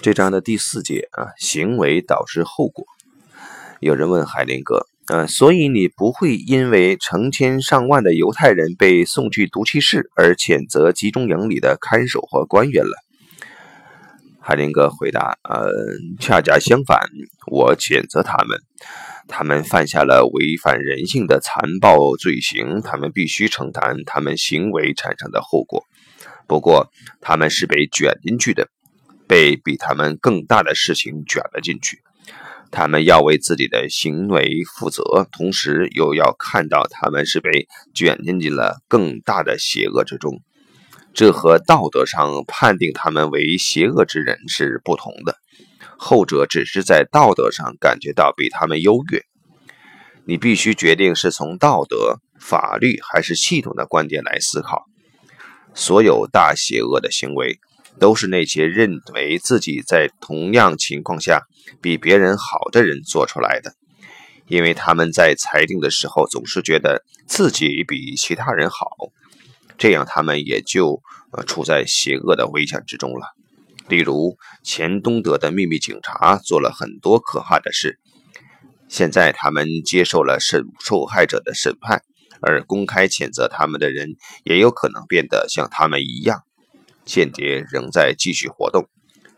这章的第四节啊，行为导致后果。有人问海林格，呃，所以你不会因为成千上万的犹太人被送去毒气室而谴责集中营里的看守和官员了？海林格回答，呃，恰恰相反，我谴责他们，他们犯下了违反人性的残暴罪行，他们必须承担他们行为产生的后果。不过，他们是被卷进去的。被比他们更大的事情卷了进去，他们要为自己的行为负责，同时又要看到他们是被卷进去了更大的邪恶之中。这和道德上判定他们为邪恶之人是不同的，后者只是在道德上感觉到比他们优越。你必须决定是从道德、法律还是系统的观点来思考所有大邪恶的行为。都是那些认为自己在同样情况下比别人好的人做出来的，因为他们在裁定的时候总是觉得自己比其他人好，这样他们也就呃处在邪恶的危险之中了。例如，前东德的秘密警察做了很多可怕的事，现在他们接受了审受害者的审判，而公开谴责他们的人也有可能变得像他们一样。间谍仍在继续活动，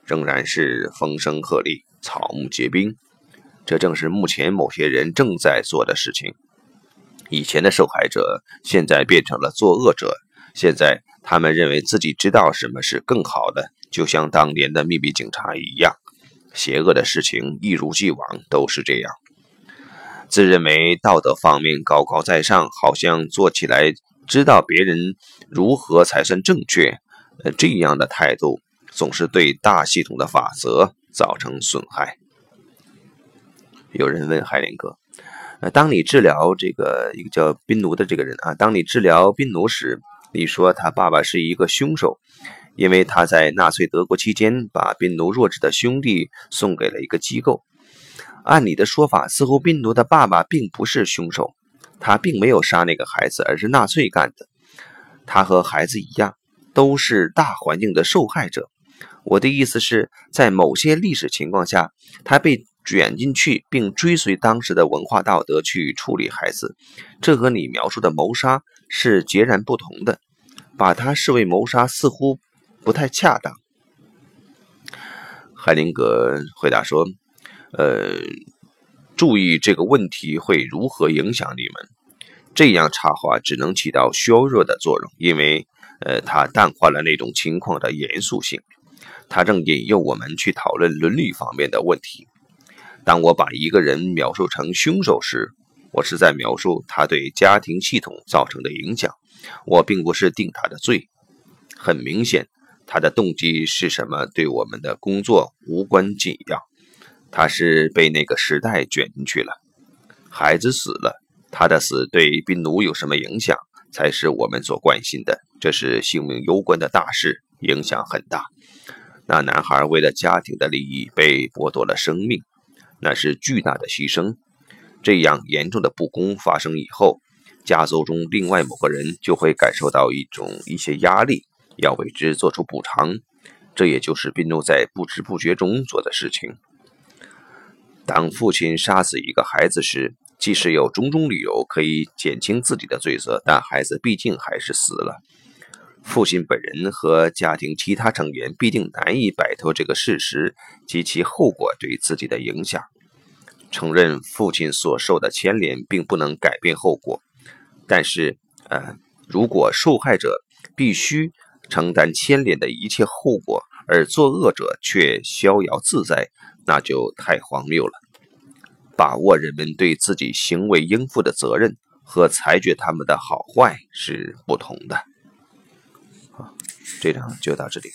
仍然是风声鹤唳、草木皆兵。这正是目前某些人正在做的事情。以前的受害者现在变成了作恶者，现在他们认为自己知道什么是更好的，就像当年的秘密警察一样。邪恶的事情一如既往都是这样。自认为道德方面高高在上，好像做起来知道别人如何才算正确。呃，这样的态度总是对大系统的法则造成损害。有人问海林哥：“呃，当你治疗这个一个叫宾奴的这个人啊，当你治疗宾奴时，你说他爸爸是一个凶手，因为他在纳粹德国期间把宾奴弱智的兄弟送给了一个机构。按你的说法，似乎宾奴的爸爸并不是凶手，他并没有杀那个孩子，而是纳粹干的。他和孩子一样。”都是大环境的受害者。我的意思是在某些历史情况下，他被卷进去，并追随当时的文化道德去处理孩子，这和你描述的谋杀是截然不同的。把他视为谋杀似乎不太恰当。海灵格回答说：“呃，注意这个问题会如何影响你们。这样插话只能起到削弱的作用，因为。”呃，他淡化了那种情况的严肃性。他正引诱我们去讨论伦理方面的问题。当我把一个人描述成凶手时，我是在描述他对家庭系统造成的影响。我并不是定他的罪。很明显，他的动机是什么对我们的工作无关紧要。他是被那个时代卷进去了。孩子死了，他的死对宾奴有什么影响？才是我们所关心的。这是性命攸关的大事，影响很大。那男孩为了家庭的利益被剥夺了生命，那是巨大的牺牲。这样严重的不公发生以后，家族中另外某个人就会感受到一种一些压力，要为之做出补偿。这也就是宾奴在不知不觉中做的事情。当父亲杀死一个孩子时，即使有种种理由可以减轻自己的罪责，但孩子毕竟还是死了。父亲本人和家庭其他成员必定难以摆脱这个事实及其后果对自己的影响。承认父亲所受的牵连并不能改变后果，但是，呃，如果受害者必须承担牵连的一切后果，而作恶者却逍遥自在，那就太荒谬了。把握人们对自己行为应负的责任和裁决他们的好坏是不同的。好，这章就到这里。